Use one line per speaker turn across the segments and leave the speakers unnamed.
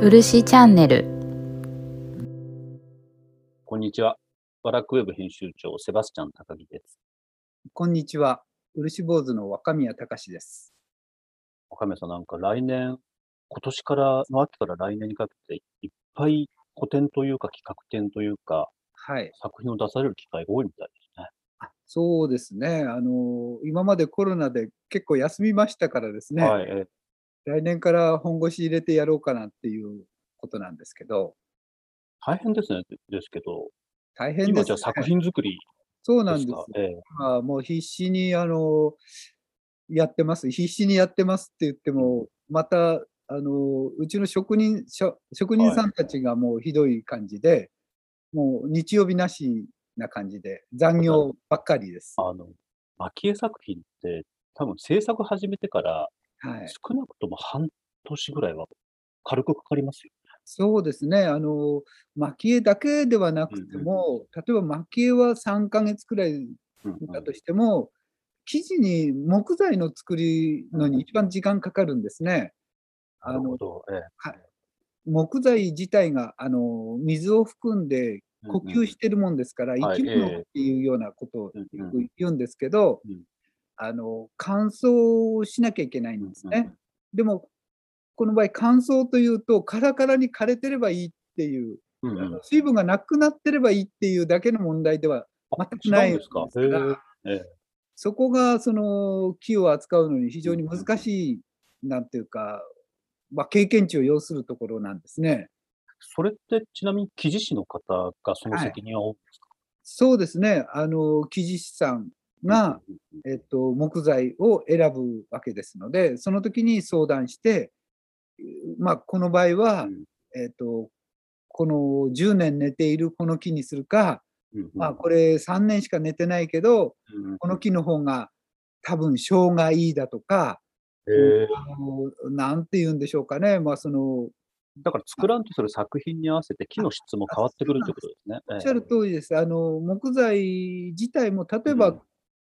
漆チャンネル
こんにちは。バラクウェブ編集長、セバスチャン高木です。
こんにちは。漆坊主の若宮隆です。
岡部さん、なんか来年、今年からの秋から来年にかけて、いっぱい古典というか企画展というか、
はい。
作品を出される機会が多いみたいですね。
あそうですね。あの、今までコロナで結構休みましたからですね、
はい、え
来年から本腰入れてやろうかなっていうことなんですけど、
大変ですね。ですけど、
大変です、ね。
今じゃあ作品作り
そうなんです
ですか？。ええ
今もう必死に、あの、やってます。必死にやってますって言っても、また、あの、うちの職人、職職人さんたちがもうひどい感じで、もう日曜日なしな感じで、残業ばっかりです。
あの、蒔絵作品って、多分制作始めてから、
はい。
少なくとも半年ぐらいは軽くかかりますよ。
そうですね。あの、蒔絵だけではなくても、例えば蒔絵は3ヶ月くらい
うんうん
だとしても、生地に木材の作りのに一番時間かかるんですね。あの、
なるほど。ええ
木材自体が、あの、水を含んで呼吸してるもんですから、
はい
生き物
ええ
っていうようなことを
うんうん
よく言うんですけど
うん、
あの、乾燥をしなきゃいけないんですね。でも、この場合乾燥というと、カラカラに枯れてればいいっていう、
うん
水分がなくなってればいいっていうだけの問題では
あ
全くない
んです
がそこがその木を扱うのに非常に難しい、なんていうか、まあ、経験値を要するところなんですね。
それってちなみに記事師の方がその責任は負うんですか、
そうですね。あの、木地師さんが、えっと、木材を選ぶわけですので、その時に相談して、まあ、この場合は、
うん。
えっと、この10年寝ているこの木にするか、まあ、これ3年しか寝てないけど、この木の方が多分性がいいだとか、あのなんて言うんでしょうかね、まあ、その、
だから作らんとする作品に合わせて木の質も変わってくるってことですね。
おっしゃる通りです。あの、木材自体も、例えば
うん、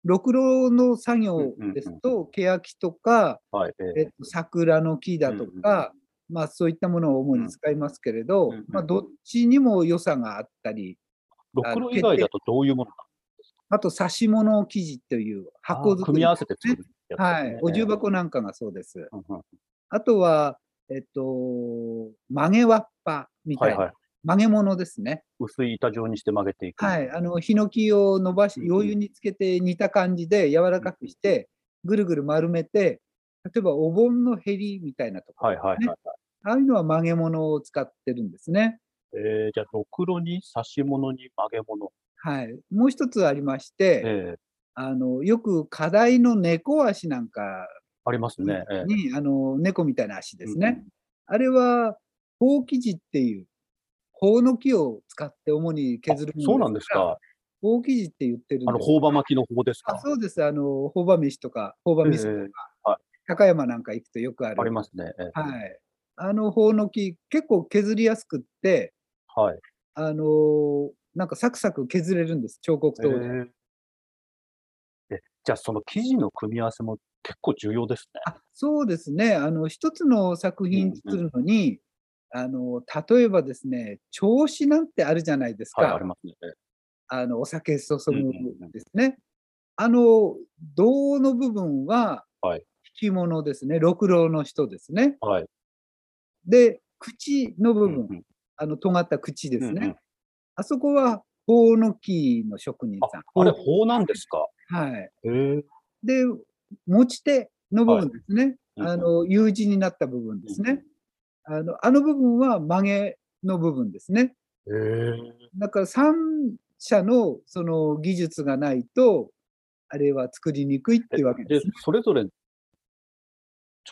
ろくろの作業ですと、ケヤキとか、
ええはい、え
え。っと、桜の木だとか、まあそういったものを主に使いますけれど、まあどっちにも良さがあったり、
ろくろ以外だとどういうもの
あと刺し物生地という箱作り、
組み合わせて作るね、
はい。お重箱なんかがそうです。あとは、えっと、曲げわっぱみた
いいはい。
曲げ物ですね。
薄い板状にして曲げていく。
はい。あの、ヒノキを伸ばし
うん、うん
お湯につけて煮た感じで柔らかくして、ぐるぐる丸めて、例えばお盆のへりみたいなところ、
はいはいはいはい。
ああいうのは曲げ物を使ってるんですね。
えー、じゃあ、ろくろに刺し物に曲げ物。
はい。もう一つありまして、
えー、
あの、よく課題の猫足なんか
ありますね。えー
に、あの、猫みたいな足です
うん
ね。あれは、ほうき地っていう、ほうの木を使って主に削る
そうなんですか。
ほうき地って言ってる
あの、朴葉巻きの方です
あ
か。
そうです。あの、ほうば飯とか、ほうば味噌とか、
ええはい
高山なんか行くとよくある。
ありますね。えー
はい。あの、ほうの木、結構削りやすくって、
はい。
あのーなんかサクサク削れるんです、彫刻刀で。
えーえじゃあ、その生地の組み合わせも結構重要ですね。
あそうですね。あの、一つの作
うんうん
品作るのに、あの、例えばですね、調子なんてあるじゃないですか。
はい、ありますね。えー
あの、お酒注ぐ
うんうんうん
ですね。あの、胴の部分は、
はい
引き物ですね。六郎の人ですね。
はい。
で、口の部分、
うんうん
あの、尖った口ですね。
うんうん
あそこは、ほうの木の職人さん。
あ、あれ、法なんですか？
はい。で、持ち手の部分ですね。
うん
あの、U 字になった部分ですね。あの、あの部分は曲げの部分ですね。だから三者のその技術がないと、あれは作りにくいっていうわけで
で
すね。、
それぞれ、ちょっ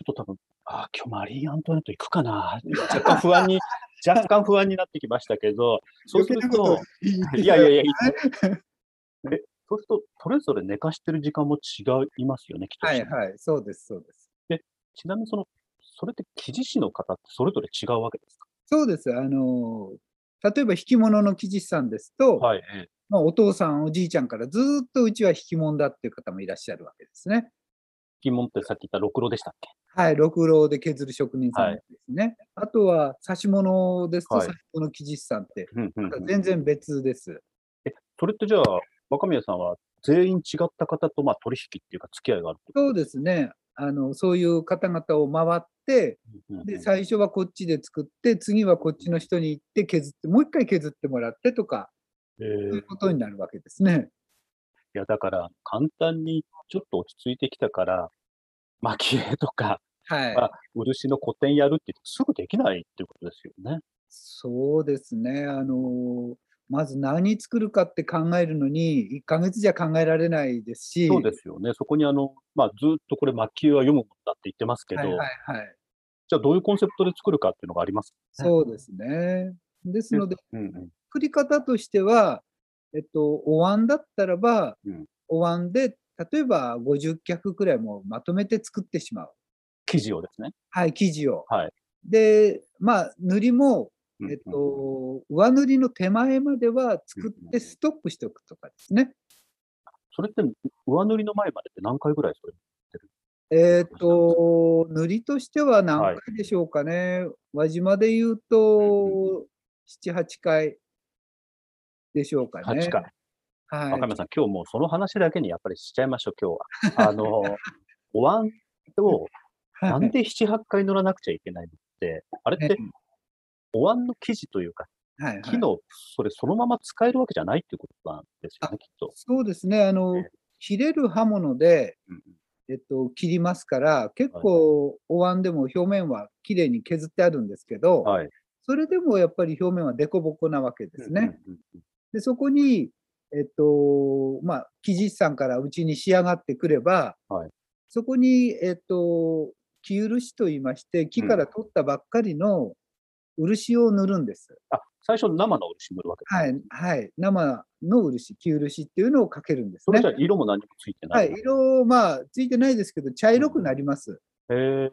と多分、ああ、今日マリー・アントワネット行くかな。若干不安に、若干不安になってきましたけど、そうすると、いやいやいや、いいえ、そうすると、それぞれ寝かしてる時間も違いますよね、きっと。
はいはい、そうです、そうです。
ちなみに、その、それって記事師の方ってそれぞれ違うわけですか？
そうです。あの、例えば引き物の生地師さんですと、
はい。ええ
まあ、お父さん、おじいちゃんからずーっとうちは引き物だっていう方もいらっしゃるわけですね。
引き物ってさっき言ったろくろでしたっけ？
はい、六郎で削る職人さんですね。はい、あとは、刺し物ですと、刺し物生地師さんって、全然別です。
え、それってじゃあ、若宮さんは全員違った方とまあ取引っていうか、付き合いがある
そうですね。あのそういう方々を回って、で最初はこっちで作って、次はこっちの人に行って削って、もう一回削ってもらってとか、そういうことになるわけですね。
いや、だから簡単にちょっと落ち着いてきたから、蒔絵とか、はいまあ、漆の古典やるってすぐできないっていうことですよね。
そうですね。あのまず何作るかって考えるのに、1ヶ月じゃ考えられないですし。
そうですよね。そこにあの、まあ、ずっとこれ、蒔絵は読むもんだって言ってますけど、はいはいはい、じゃあどういうコンセプトで作るかっていうのがあります、
ね、そうですね。ですので、うんうん、作り方としては、えっと、お椀だったらば、うん、お椀で、例えば50脚くらいもまとめて作ってしまう。
生地をですね。
はい、生地を。はい、で、まあ、塗りもえっと、上塗りの手前までは作ってストップしておくとかですね。
それって上塗りの前までって何回ぐらいそれ
えっと、塗りとしては何回でしょうかね。はい、輪島で言うと、7、8回でしょうかね。
8回。はい。若宮さん、今日もうその話だけにやっぱりしちゃいましょう、今日は。あの、お椀を なんで7、8回塗らなくちゃいけないのって、あれってお椀の生地というか、はいはい、木のそれそのまま使えるわけじゃないっていうことなんですよね、きっと。
そうですね。あの、切れる刃物で、うんえっと、切りますから、結構お椀でも表面はきれいに削ってあるんですけど、はい、それでもやっぱり表面は凸凹なわけですね。でそこに、えっと、まあ、生地師さんからうちに仕上がってくれば、はい、そこに、えっと、木漆といいまして、木から取ったばっかりの漆を塗るんです。
あ、最初生の漆塗るわけ
ですはい、はい。生の漆、木漆っていうのをかけるんです
ね。それじゃ色も何もついてな
いはい、色、まあ、ついてないですけど、茶色くなります。へえ。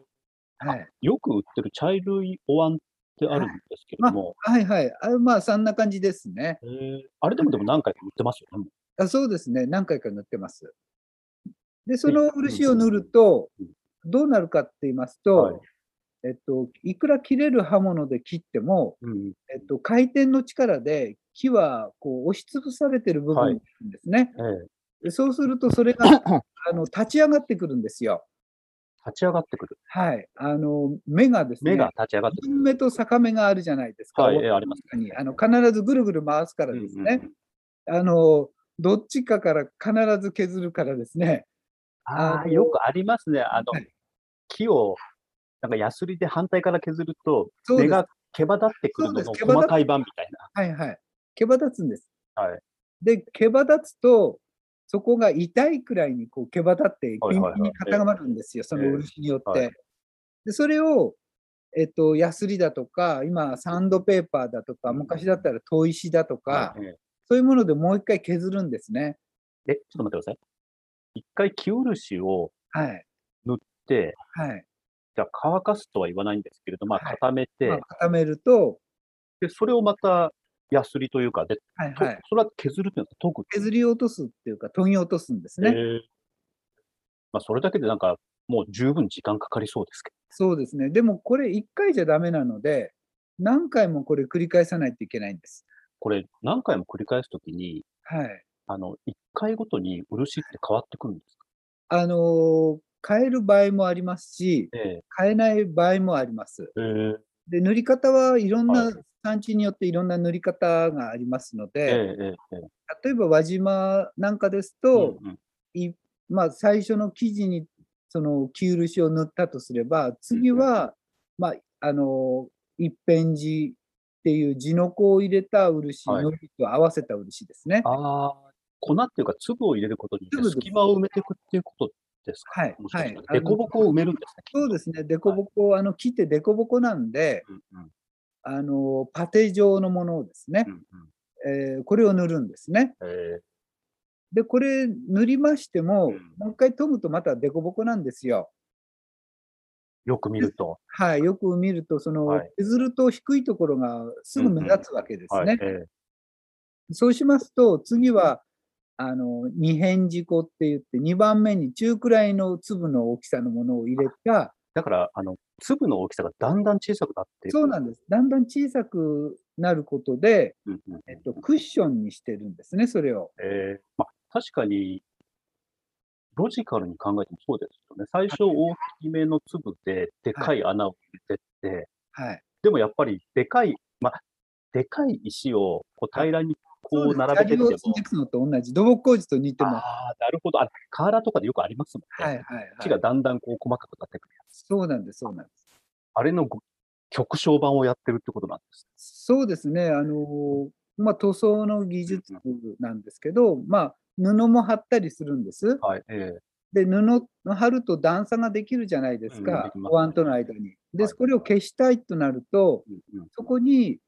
はい。よく売ってる茶色いお椀ってあるんですけども。
はい、はい、はい。あまあ、そんな感じですね。
へあれでもでも何回か塗ってますよね。
あそうですね。何回か塗ってます。で、その漆を塗ると、どうなるかって言いますと、はいえっと、いくら切れる刃物で切っても、うん、えっと、回転の力で木はこう押しつぶされてる部分ですね。はいでそうすると、それが あの立ち上がってくるんですよ。
立ち上がってくる。
はい。あの、目がですね、
目が立ち上がってくる。
目と逆目があるじゃないですか。
はい、あります、
ね。あの必ずぐるぐる回すからですね、うんうん、あの、どっちかから必ず削るからですね。
ああ、よくありますね。あの、はい、木をなんかヤスリで反対から削ると、根が毛羽立ってくるのの細かい版みたいな。
はいはい。毛羽立つんです。はい。で、毛羽立つと、そこが痛いくらいにこう毛羽立って、ピンピンに固まるんですよ、その漆によって。で、それを、えっと、ヤスリだとか、今、サンドペーパーだとか、昔だったら砥石だとか、そういうものでもう一回削るんですね。
え、ちょっと待ってください。一回木漆を塗って、はい、じゃあ乾かすとは言わないんですけれど、まあ、固めて、まあ、
固めると、
で、それをまた、ヤスリというかで、はいはい、それは削るっていうのは研ぐ
削り落とすっていうか、研ぎ落とすんですね。
まあ、それだけでなんか、もう十分時間かかりそうですけど。
そうですね。でもこれ1回じゃダメなので、何回もこれ繰り返さないといけないんです。
これ、何回も繰り返すときに、はい。あの、1回ごとに漆って変わってくるんですか？
あのー、変える場合もありますし、ええ、変えない場合もあります。え。ー、で塗り方はいろんな産地によっていろんな塗り方がありますので、例えば輪島なんかですと、うんうん、まあ、最初の生地にその木漆を塗ったとすれば次は、まあ、あの一辺地っていう地の粉を入れた漆のりと合わせた漆ですね。
ああ粉っていうか粒を入れることによって隙間を埋めていくっていうことですか？はい。はい。凸凹を埋めるんですね。
そうですね。凸凹、はい、あの、木って凸凹なんで、うんうん、あの、パテ状のものをですね、うんうん、えー、これを塗るんですね。で、これ塗りましても、うん、もう一回研ぐとまた凸凹なんですよ。
よく見ると。
はい、よく見ると、その、はい、削ると低いところがすぐ目立つわけですね。そうしますと、次は、あの、二辺仕粉って言って、2番目に中くらいの粒の大きさのものを入れた
だから、あの、粒の大きさがだんだん小さくなって。
そうなんです。だんだん小さくなることで、
うんうんうん
えっと、クッションにしてるんですね、それを。
えーまあ、確かに、ロジカルに考えてもそうですよね。最初大きめの粒ででかい穴を入れてって、
はい。
でもやっぱりでかい、まあ、でかい石をこう平らにこう並べてっても
砂利を、積んでいくのと同じ。土木工事と似てます。
ああ、なるほど。あ、河原とかでよくありますもんね。
はいはい
木が
はい。
だんだんこう細かくなってくるやつ。
そうなんです、そうなんです。
あれのご極小版をやってるってことなんです。
そうですね。あの、まあ、塗装の技術なんですけど、まあ、布も貼ったりするんです。
はい。え
で、布を貼ると段差ができるじゃないです
うん
か
でき、ますね
お椀との間に。で、
はい
これを消したいとなると、
えうんうん
そこに、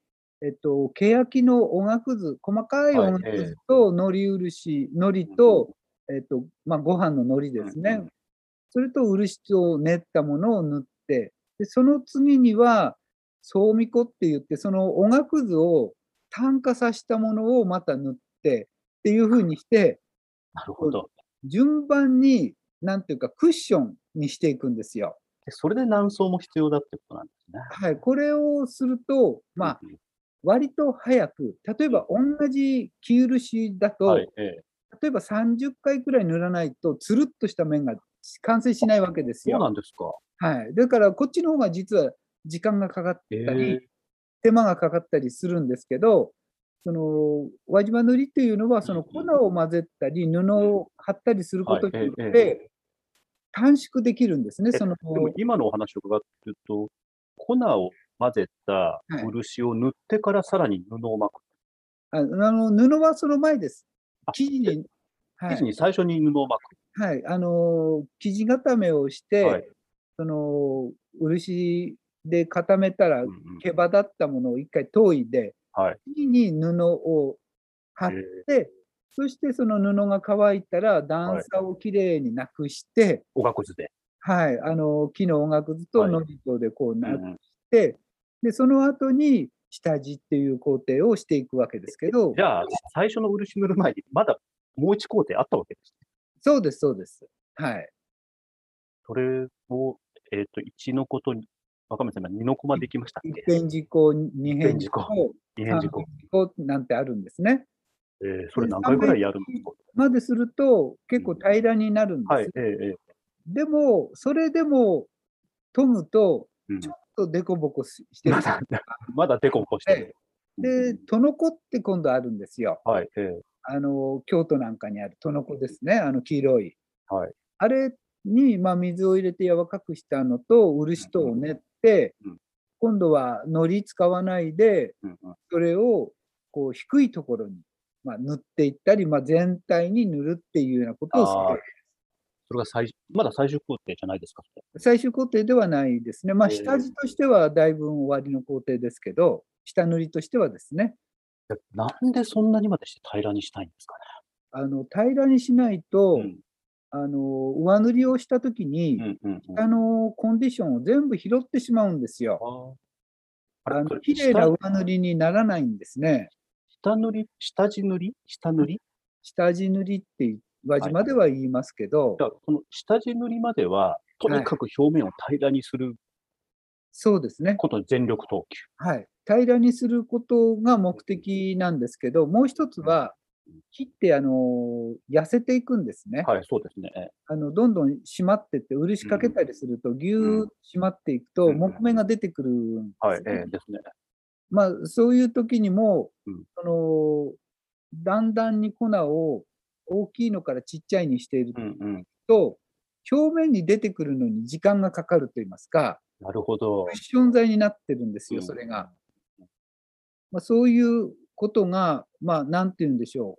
えっと、欅のおがくず、細かいおがくと海苔漆、海苔と、えっと、まあ、ご飯の海苔ですね。それと漆を練ったものを塗って、でその次には、総みこって言って、そのおがくずを炭化させたものをまた塗ってっていうふうにして、
なるほど。
順番に、なんていうか、クッションにしていくんですよ。
でそれで何層も必要だってことなんですね。
はい。これをすると、まあ、割と早く、例えば同じ木漆だと、
はい。ええ
例えば30回くらい塗らないと、つるっとした面が完成しないわけです
そうな
よ。
んですか。
はい。だから、こっちの方が実は時間がかかった
え
り、
え
手間がかかったりするんですけど、その輪島塗りっていうのは、その粉を混ぜたり、布を貼ったりすることによって、短縮できるんですね。
え
その
今のお話を伺ってると、粉を混ぜた
はい
漆を塗ってからさらに布を巻く。
ああの布はその前です
あ。
生地に、はい
生地に最初に布を巻く。
はい、あの生地固めをして、
はい
その漆で固めたら
うんうん
毛羽立ったものを一回研いで、
はい。
次に布を貼っ
え
て、そしてその布が乾いたら段差をきれいになくして、
おがくずで。
はい、あの木のおがくずと
はい
のりとでこうなっ
うんうん
て、でその後に下地っていう工程をしていくわけですけど
じ、ゃあ、最初の漆塗る前に、まだもう一工程あったわけですね。
そうです、そうです。はい。
それを、えっ、と、1のことに、若宮さん、2のコマできましたっ
一
け
辺事項、二辺事項、
二辺事項。
なんてあるんですね。
えー、それ何回ぐらいやるんですか
まですると結構平らになるんです。
はい、えー、え
でも、それでも研ぐと、
ーうん
ちょっとデコボコししてる
ま。だ、まだデコボコしてる。
で、トノコって今度あるんですよ。
はい、えー
あの、京都なんかにあるトノコですね。あの黄色い。
はい。
あれに、まあ、水を入れて柔らかくしたのと、漆とを練って、
うん
今度は糊使わないで、それをこう低いところに、まあ、塗っていったり、まあ、全体に塗るっていうようなことをする。
それが最、まだ最終工程じゃないですか。
最終工程ではないですね。まあ、
えー
下地としてはだいぶ終わりの工程ですけど、下塗りとしてはですね、
でなんでそんなにまでして平らにしたいんですか
あの平らにしないと、
ね。
あの上塗りをしたときに、
うん、うん、うんうん。
下のコンディションを全部拾ってしまうんですよ。
あ
の綺麗な
下
上塗りにならないんですね。
下塗り、下地塗り？下塗り？
下地塗りって輪島では言いますけど、
じゃあ、この下地塗りまでは、とにかく表面を平らにする
そうですね。
ことに全力投球。
はい。平らにすることが目的なんですけど、もう一つは、木ってあの痩せていくんですね。
はい、そうですね。え
あのどんどん締まってって、漆かけたりすると、ぎゅー締まっていくと、
うん
木目が出てくるんです、ね
はい、ええですね。
まあ、そういう時にも、
うん
そのだんだんに粉を大きいのからちっちゃいにしている
うんうん。
と、表面に出てくるのに時間がかかると言いますか、
なるほど
クッ。ション材になってるんですよ、
うん
それが。まあ、そういうことが、まあ、なんて言うんでしょ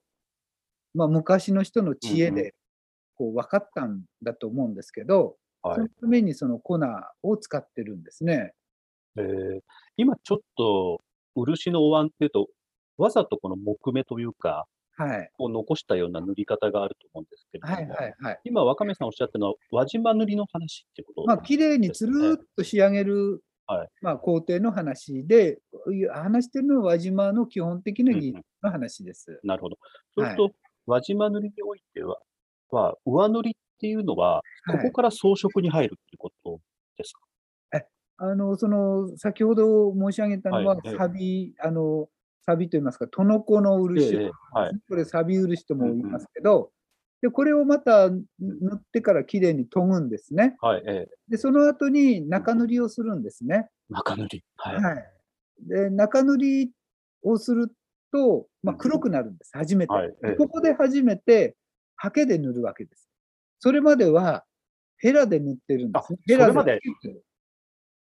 う。まあ、昔の人の知恵
うんう
で、こう、分かったんだと思うんですけど、
はい
その。ためにその粉を使ってるんですね。
えー今ちょっと、漆のお椀っていうと、わざとこの木目というか、
はい。
を残したような塗り方があると思うんですけれども、
はいはいはい。
今、若宮さんおっしゃったのは、輪島塗りの話ってこと
まあ、綺麗につるっと仕上げる、
はい。
まあ、工程の話で、話してるのは輪島の基本的な技術の話です。
なるほど。そうすると、輪島塗りにおいては、は上塗りっていうのは、ここから装飾に入るっていうことですか、
あの、その、先ほど申し上げたのは、
はい。ええ
サビ、あの、サビと言いますか、トノコの漆、
ええはい。
これサビ漆とも言いますけど、で、これをまた塗ってからきれいに研ぐんですね。
はい。ええ
で、その後に中塗りをするんですね。
中塗り。はい。
はい。で、中塗りをすると、まあ、黒くなるんです、初めて。
はい。ええ
ここで初めて、ハケで塗るわけです。それまでは、ヘラで塗ってるんですね。
あ
ヘラ
それまで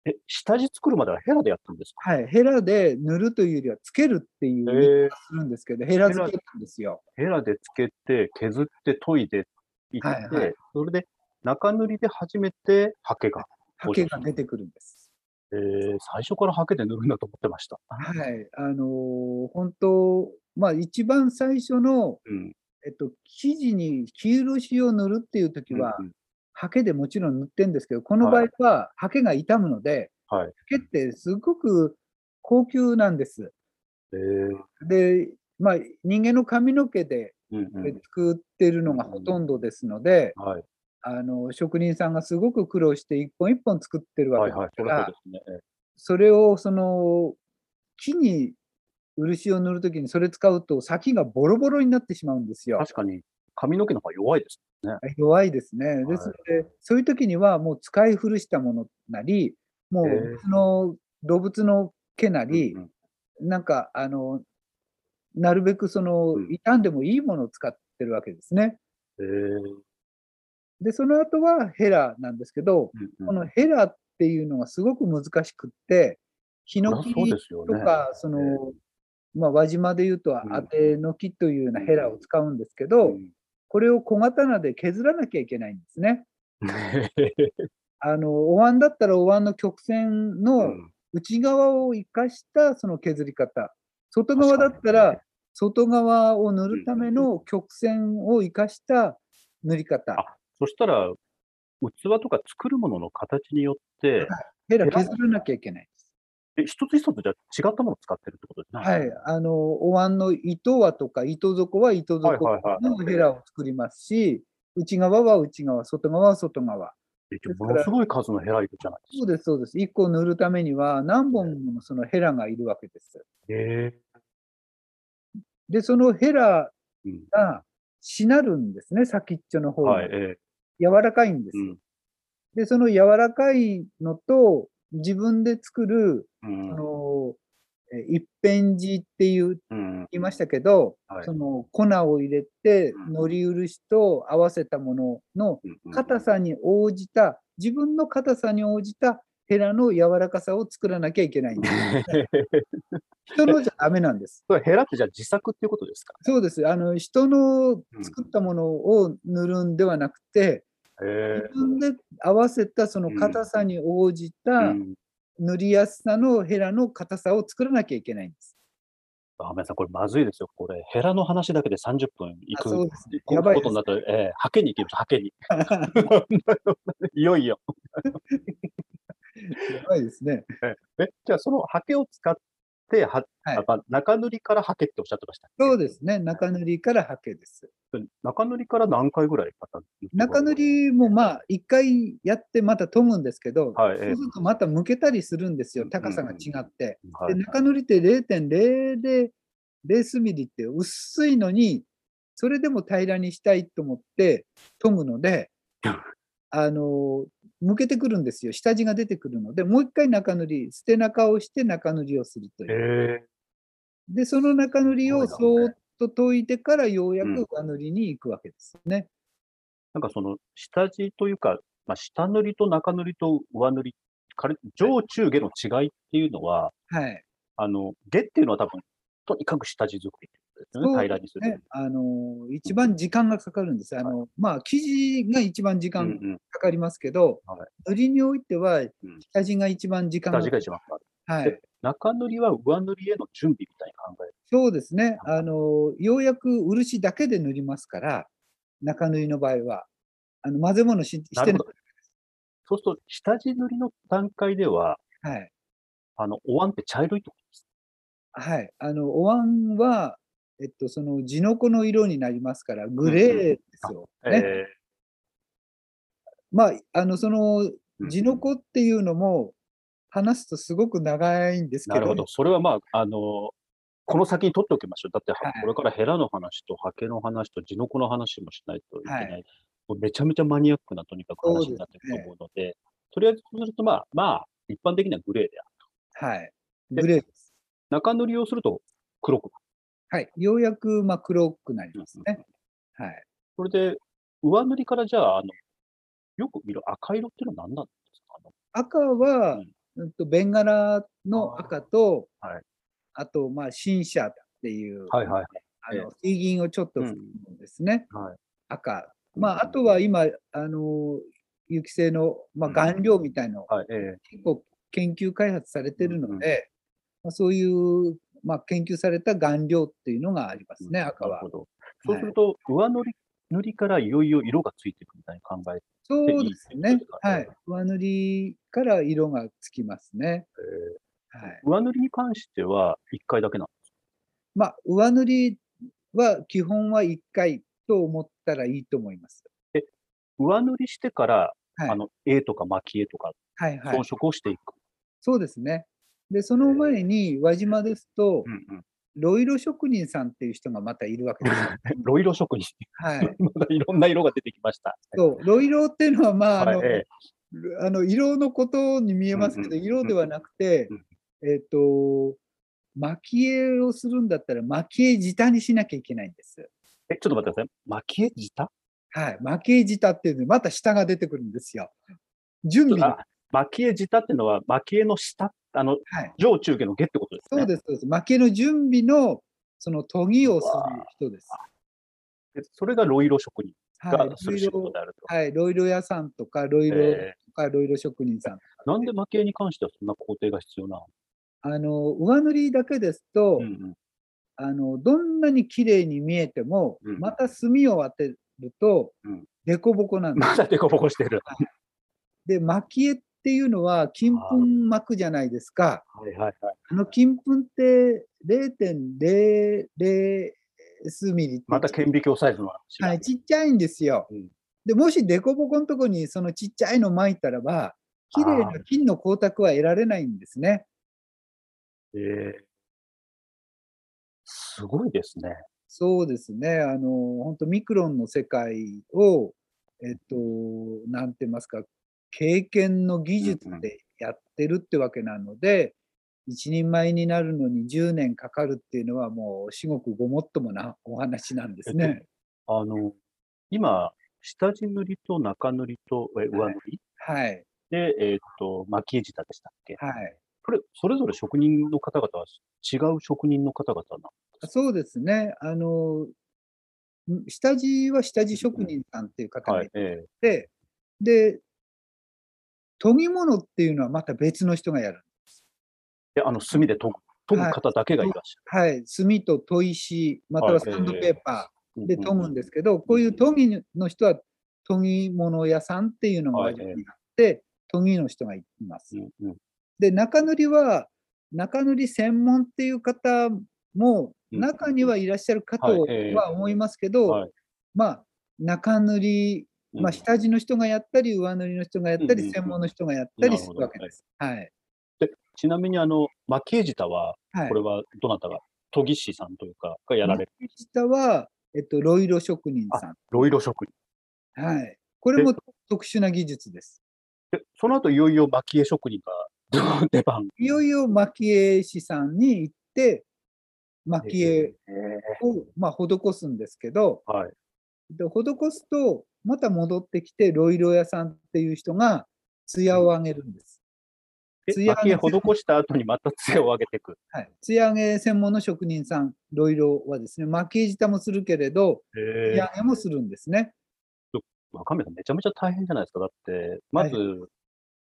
え、下地作るまではヘラでやったんですか？
はい。ヘラで塗るというよりは、つけるっていう言するんですけど、ヘラ付けなんですよ。
ヘラでつけて、削って、研いでいって、
はいはい
それで中塗りで初めてハケが。
ハケが出てくるんです。
えー、最初からハケで塗るんだと思ってました。
はい。あのー本当、まあ、一番最初の、
うん。
えっと、生地に黄色紙を塗るっていう時は、
うん
ハケでもちろん塗ってんですけど、この場合は、ハケが傷むので、
はい。
ハケってすごく高級なんです。
えー、
で、まあ、人間の髪の毛で
うんうん。
作ってるのがほとんどですので、
はい。
あの職人さんがすごく苦労して一本一本作ってるわけ
はいはい。そ
ですから、
りゃそうですね。え
それをその木に漆を塗るときにそれ使うと先がボロボロになってしまうんです
ー
よ。
確かに、髪の毛の方が弱いですね。
弱いですね。
はい。
ですので、そういう時にはもう使い古したものなり、もう
へー。
別の動物の毛なり、
うん
なんかあの、なるべくその
うん。
傷んでもいいものを使ってるわけですね。
えー。
で、その後はヘラなんですけど、
うんうん。
このヘラっていうのがすごく難しくって、ヒノキ。とか、その、まあ、輪島で言うと
ん。
当ての木というようなヘラを使うんですけど、
うん
これを小刀で削らなきゃいけないんですね。
え
あの、お椀だったらお椀の曲線
ー
の
うん
内側を生かしたその削り方。外側だったら、外側を塗るための曲線を生かした塗り方。
あそしたら、器とか作るものの形によって、
ヘラ削らなきゃいけない。
え一つ一つじゃ違ったものを使ってるってことですね。
はい。あの、お椀の糸輪とか糸底は糸底のヘラを作りますし、内側は内側、外側は外側。
ものすごい数のヘラいるじゃないですか。
そうです、そうです。1個塗るためには何本もそのヘラがいるわけです。
え
で、そのヘラがしなるんですね、先っちょの方が。
はい、え
柔らかいんです
うん
で、その柔らかいのと、自分で作る、
うん。
あの、え一辺地っていう
うん。
言いましたけど、
はい。
その粉を入れて
うん、
のり漆と合わせたものの
うん
硬さに応じた、自分の硬さに応じたヘラの柔らかさを作らなきゃいけないんです。人のじゃダメなんです。
それヘラってじゃあ自作っていうことですか？
そうです。あの、人の作ったものを塗るんではなくて、
え
自分で合わせたその硬さに応じ
ー
た
うん
塗りやすさのヘラの硬さを作らなきゃいけないんです。
あ、皆さん、これまずいですよ。これ、ヘラの話だけで30分いく
ね
こ
やばい
ことになったら、えー、ハケに行きましょう、ハケに。いよいよ。
やばいですね。
え、じゃあそのハケを使って、は、
はい
中塗りからハケっておっしゃってました
そうですね。中塗りからハケです。
中塗りから何回ぐらいまた
中塗りもまあ、一回やってまた研ぐんですけど、
はい、え
そうするとまた向けたりするんですよ。
うん
高さが違って。
ーはい
で、中塗りって0.00スミリって薄いのに、それでも平らにしたいと思って研ぐので、あの、向けてくるんですよ。下地が出てくるので、もう一回中塗り、捨て中をして中塗りをするという。
え
で、その中塗りをそーっと解いてからようや
うん
く上塗りに行くわけですね。
なんかその下地というか、まあ、下塗りと中塗りと上塗り、上中下の違いっていうのは、
はい。
あの、下っていうのは多分、とにかく下地作りですよね、平らにする。
ね、あの、一番時間がかかるんです。あの、まあ、生地が一番時間
うんうん。
かかりますけど、
はい
塗りにおいては
ん、
下地が一番時間
がかかる。
はい
で。中塗りは上塗りへの準備みたいに考える。
そうですね。あの、ようやく漆だけで塗りますから、中塗りの場合は、あの混ぜ物ししてな。
そうすると、下地塗りの段階では、
はい。
あの、お椀って茶色いってことです。
はい。あの、お椀は、えっと、その地の粉の色になりますから、グレーですよ。ね。
え
まあ、あの、その
うん
地の粉っていうのも、話すとすごく長いんですけど。
なるほど。それはまあ、あの、この先に取っておきましょう。だって、
はい
これからヘラの話とハケの話と地の子の話もしないといけない。
はい
もうめちゃめちゃマニアックなとにかく話になっていくと思うので、とりあえずそうするとまあ、まあ、一般的にはグレーである。
はい。
で
グレーです。
中塗りをすると黒くな
はい。ようやく、まあ、黒くなり
る。
ますね。はい。
それで、上塗りからじゃあ、あの、よく見る赤色っていうのは何なんですか？
赤は、うんと、ベンガラの赤と、
はい
あと、まあ、新車っていう、
はいはい
あの水銀をちょっと含むんですね。
はい。
赤。まあ、あとは今、あの、有機性の、まあ、
うん
顔料みたいの、
はい、え
結構研究開発されてる
うんうん
ので、まあ、そういう、まあ、研究された顔料っていうのがあります
え
ね、赤は
なるほ。ど。そうすると、上塗り、塗りからいよいよ色がついていくみたいに考えて、
そうですねはい。上塗りから色がつきますね。はい。
上塗りに関しては1回だけなんです
まあ、上塗りは基本は1回と思ったらいいと思います。
上塗りしてから、
はい
あ。の、絵とか蒔絵とか
はいはい
装。飾をしていく？
そうですね。で、その前に輪島ですと、
うんうん。
ロイロ職人さんっていう人がまたいるわけですよ。
ロイロ職人。
はい。
まだいろんな色が出てきました。
そう、ロイロっていうのは、まあ、あの、
はいえ
あの色のことに見えますけど、
うんうん
色ではなくて
うん、
えっ、と、蒔絵をするんだったら、蒔絵自にしなきゃいけないんです。
え、ちょっと待ってください。蒔絵自
はい。蒔絵自っていうので、また下が出てくるんですよ。準備。
あ、蒔絵自っていうのは、蒔絵の下、あの、
はい。
上中下の下ってことですね。
そうです、そうです。蒔絵の準備の、その研ぎをする人です。
でそれがロイロ職人
はい
が。する仕事であると。
はい。ロイロ屋さんとか、ロイロ
え
とか、ロイロ職人さん。
ーなんで蒔絵に関してはそんな工程が必要なの？
あの、上塗りだけですと、
うんうん
あの、どんなに綺麗に見えても、
うん
また墨を当てると
うん、
なんです。
まだデコボコしてる。
で、蒔絵っていうのは、金粉巻くじゃないですか。
はいはいはい。
あの金粉って0.00数ミリ
また顕微鏡サイズの話が。
はい、ちっちゃいんですよ。
うん
で、もし凸凹のとこにそのちっちゃいの巻いたらば、綺麗な金の光沢は得られないんですね。
えーすごいですね。
そうですね。あの、本当ミクロンの世界を、えっと、なんて言いますか、経験の技術でやってるってわけなので、一人前になるのに10年かかるっていうのはもう至極ごもっともなお話なんですね。
あの、今、下地塗りと中塗りとえ上塗り？
はい。
で、えーっと、蒔絵自でしたっけ？
はい。
これ、それぞれ職人の方々は違う職人の方々な。
そうですね。あの、ん下地は下地職人さんっていう方がい、
はいえ
て、で、研ぎ物っていうのはまた別の人がやる。
えで、あの、墨で研ぐ、研ぐ方だけがいらっし
はい。墨と砥石、またはサンドペーパ
ゃる。
ーで研ぐんですけど、こういう研ぎの人は研ぎ物屋さんっていうのがあって、研ぎの人がいます。
うんうん
で、中塗りは、中塗り専門っていう方も
うん
中にはいらっしゃるかと
はいええ
は思いますけど、
はい
まあ、中塗り、
うん
まあ、下地の人がやったり、上塗りの人がやったり、専門の人がやったりす
なる
わけです。はい。
ちなみに、あの、蒔絵自は、
はい
これはどなたが、研ぎ師さんというか、がやられる？
下は、えっと、ロイロ職人さん。
ロイロ職人。
はい。これも特殊な技術です。
で、その後、いよいよ蒔絵職人が出番。
いよいよ蒔絵師さんに行って、蒔絵を、まあ、施すんですけど、
はい。
で施すと、また戻ってきて、ロイロ屋さんっていう人が、艶を上げるんです。
え
艶
蒔絵施した後にまた艶を上げていく？
はい。艶上げ専門の職人さん、ロイロはですね、蒔絵自体もするけれど、
へ
艶上げもするんですね。
若宮さん、めちゃめちゃ大変じゃないですか。だって、まず、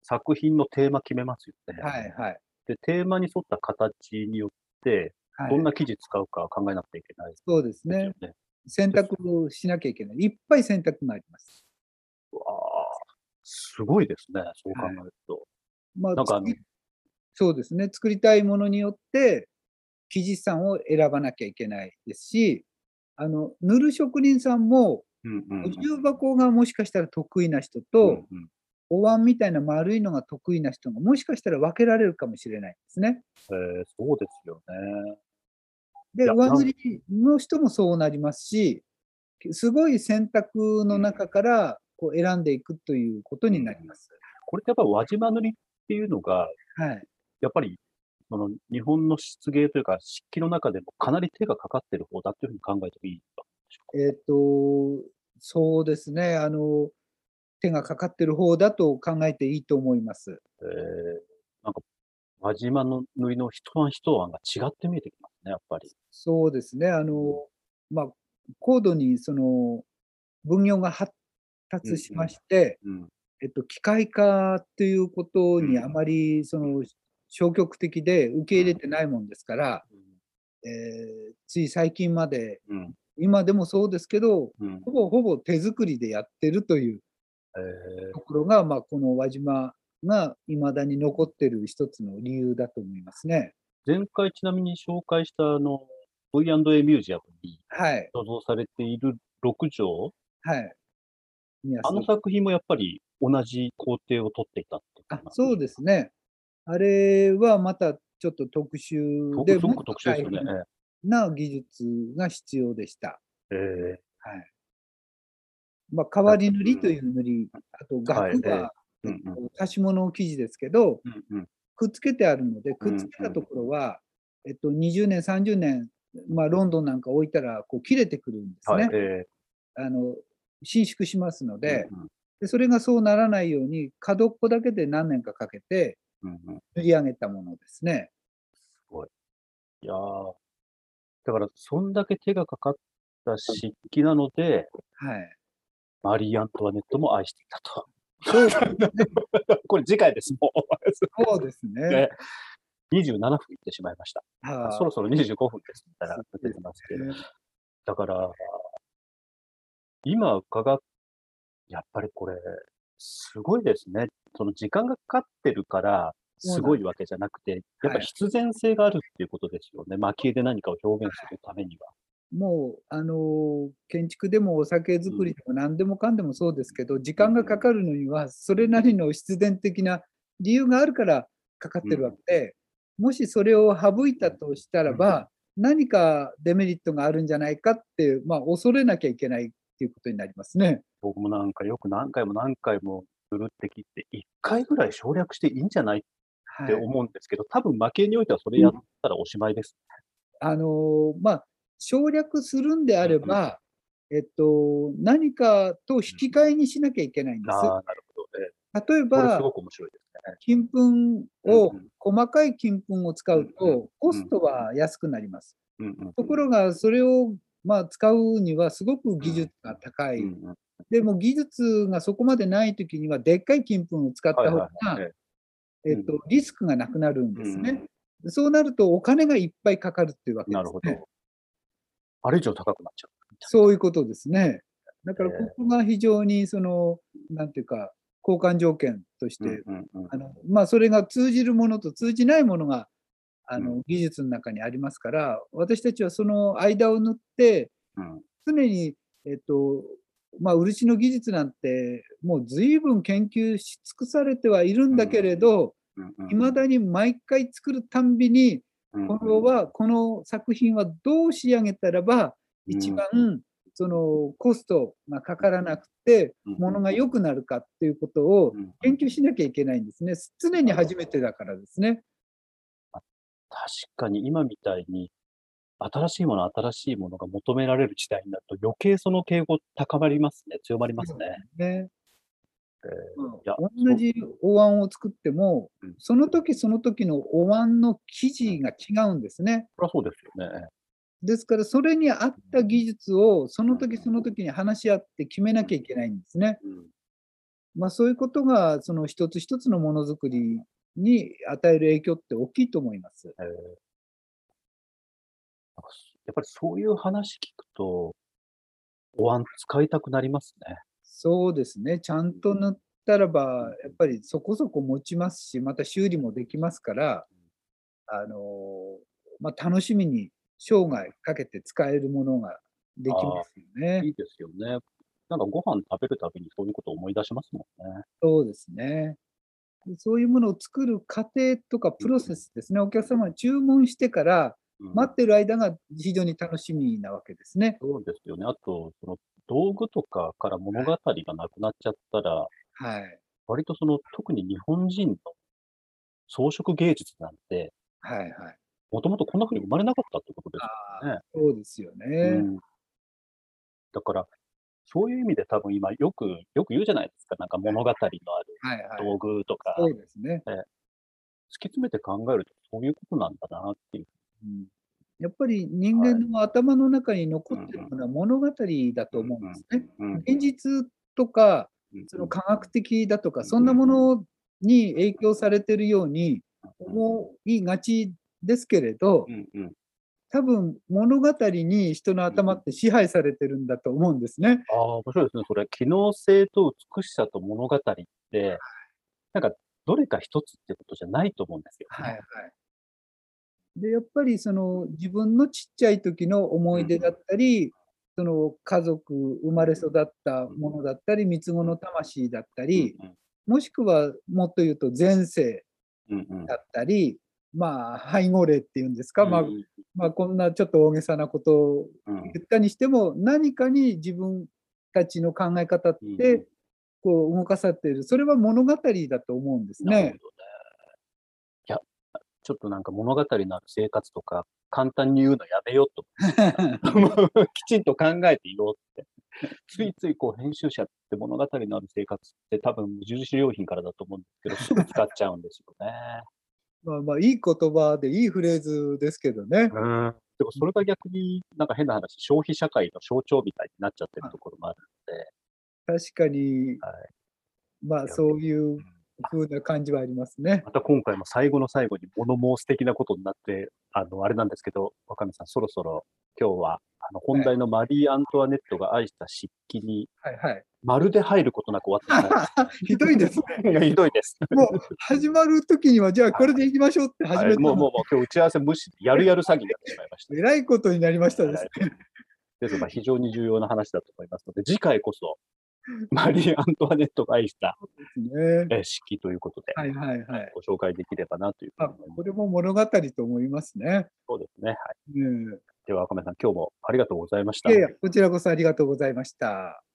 作品のテーマ決めますよね。
はい、はい。
で、テーマに沿った形によって、
はい、
どんな生地使うか考えなくてはいけないです
そうですね。選択をしなきゃいけない。いっぱい選択があります。
うわあすごいですね。そう考えると。
まあ、
なんか
そうですね。作りたいものによって、生地さんを選ばなきゃいけないですし、あの、塗る職人さんも、
うんうんうん
お重箱がもしかしたら得意な人
う
と、
んうん
お椀みたいな丸いのが得意な人がもしかしたら分けられるかもしれないですね。
えー、そうですよね。
で、上塗りの人もそうなりますし、すごい選択の中からこう選んでいくということになります。
これってやっぱり輪島塗りっていうのが、
はい。
やっぱり、その日本の漆芸というか、漆器の中でもかなり手がかかってる方だっていうふうに考えてもいいか？
えっ、と、そうですね。あの、手がかかってる方だと考えていいと思います。
えー、なんか、輪島の塗りの一晩一晩が違って見えてきますね、やっぱり。
そうですね。あの、まあ、高度にその分業が発達しまして、
うん。
えっと、機械化ということに
うん
あまりその消極的で受け入れてないもんですから、えーつい最近まで、
うん。
今でもそうですけど、
うん。
ほぼほぼ手作りでやってるという
え
ところが、まあ、この輪島が未だに残ってる一つの理由だと思いますね。
ー、前回ちなみに紹介したあの、V&A ミュージアムに
はい。
所蔵されている6畳、
はい。
あの作品もやっぱり同じ工程を取っていたって
あそうですね。あれはまたちょっと特殊
か。
で、
すごく特殊ですよね。
な技術が必要でした。
えーえ
はい。まあ、代わり塗りという塗り、あと額が、足物生地ですけど、くっつけてあるので、くっつけたところは、えっと、20年、30年、まあ、ロンドンなんか置いたら、こう、切れてくるんですね。
はい、え
あの、伸縮しますの
ー
で、
うんうん。
でそれがそうならないように、角っこだけで何年かかけて塗り上げたものですね。
すごい。いやー。だから、そんだけ手がかかった漆器なので、
はい。
マリー・アントワネットも愛していたと。
そうですね。
これ次回です、もう。
そうですね
ね。27分いってしまいました。
はあ
そろそろ25分ですみたいな出てますけど。
ね
だから、今伺っ、やっぱりこれ、すごいですね。その時間がかかってるから、すごいわけじゃなくて、やっぱ必然性があるっていうことですよね。蒔絵で何かを表現するためには。
もう、あのー建築でもお酒作りでも何でもかんでもそうですけど、時間がかかるのには、それなりの必然的な理由があるからかかってるわけで、もしそれを省いたとしたらば、何かデメリットがあるんじゃないかって、まあ、恐れなきゃいけないっていうことになりますね。
僕もなんかよく何回も何回も塗るって聞いて、1回ぐらい省略していいんじゃないっ
はい。
て思うんですけど、多分蒔絵においてはそれやったらおしまいです。
あのーまあ、省略するんであれば、えっと、何かと引き換えにしなきゃいけないんです。
なるほどね。
例えば
すご、く面白いですね。
金粉を
うんうん、
細かい金粉を使うと、コストは安くなります。
うんうん
ところが、それを、まあ、使うにはすごく技術が高い。
うんうん
でも技術がそこまでないときには、でっかい金粉を使った方が、
え
えっと、リスクがなくなるんです
うん
ね。そうなると、お金がいっぱいかかるっていうわけです、ね。
なるほど。あれ以上高くなっちゃう。
そういうことですね。だから、
ええ
ここが非常に、その、なんていうか、交換条件として、あのまあ、それが通じるものと通じないものがあの、
う
技術の中にありますから、私たちはその間を縫って、
うん。
常に、えっと、まあ、漆の技術なんて、もう随分研究し尽くされてはいるんだけれど、
うんうん
いまだに毎回作るたんびに、
うん
これは、この作品はどう仕上げたらば、一番、そのコストがかからなくて、
うん
ものが良くなるかっていうことを
うん
研究しなきゃいけないんですね。常に初めてだからですね。
確かに今みたいに、新しいもの、新しいものが求められる時代になると、余計その傾向高まりますね。強まりますね。
ね同じお椀を作っても
うん、
その時その時のお椀の生地が違うんですね。
そりゃそうですよね。
ですから、それに合った技術をその時その時に話し合って決めなきゃいけないんですね。
うん
まあ、そういうことが、その一つ一つのものづくりに与える影響って大きいと思います。
えーやっぱりそういう話聞くと、お椀使いたくなりますね。
そうですね。ちゃんと塗ったらば、やっぱりそこそこ持ちますし、また修理もできますから、あのまあ、楽しみに生涯かけて使えるものができますよね。
いいですよね。なんかご飯食べるたびにそういうことを思い出しますもんね。
そうですね。そういうものを作る過程とかプロセスですね、お客様に注文してから
うん
待ってる間が非常に楽しみなわけですね。
そうですよね。あと、その道具とかから物語がなくなっちゃったら、
はい。
割とその特に日本人の装飾芸術なんて、
はいはい。
もともとこんな風に生まれなかったってことです
あ
よね。
あ、そうですよね。
うんだから、そういう意味で多分今よく、よく言うじゃないですか。なんか物語のある
はいはい。
道具とか、
そう
突き
ですね。
詰めて考えるとそういうことなんだなっていう。
うんやっぱり人間の頭の中に残っているものは物語だと思うんですね。
うん
現実とか、その科学的だとか、そんなものに影響されているように思いがちですけれど多分物語に人の頭って支配されてるんだと思うんですね。
ああ、面白いですね。それ、機能性と美しさと物語って、なんか、どれか一つってことじゃないと思うんですよ、ね。
はいはい。で、やっぱりその自分のちっちゃい時の思い出だったり、その家族、生まれ育ったものだったり、三つ子の魂だったり、もしくはもっと言うと前世だったり、まあ、背後霊っていうんですか、まあ
う、ん。
まあ、こんなちょっと大げさなことを
うん。
言ったにしても、何かに自分たちの考え方っ
うん
て、こう動かされている、それは物語だと思うんですね
ちょっとなんか物語のある生活とか、簡単に言うのやめようと。きちんと考えて言おうって。ついついこう編集者って物語のある生活って多分無印良品からだと思うんですけど、すぐ使っちゃうんですよね。
まあまあ、いい言葉でいいフレーズですけどね。
うん。でもそれが逆になんか変な話、消費社会の象徴みたいになっちゃってるところもあるので、
確かに、
はい
まあそういう風な感じはありますね。
また今回も最後の最後に物申す的なことになって、あの、あれなんですけど、若宮さん、そろそろ今日は、あの、本題のマリー・アントワネットが愛した漆器に、
はいはい。
まるで入ることなく終わってしまいまし
ひどいですね。
た。いや、ひどいです。
もう始まる時には、じゃあこれでいきましょうって始めた
はいもう、もう、
の。
もう今日打ち合わせ無視、やるやる詐欺になってしまいました。
えらいことになりましたですね。
ですが、まあ非常に重要な話だと思いますので、次回こそ、マリー・アントワネットが愛した、
ね。
えー漆器ということで、
はいはいはい。
ご紹介できればなという
あ。これも物語と思いますね。
そうですね。はい。
うん、
では、若宮さん、今日もありがとうございました。
いやいや、こちらこそありがとうございました。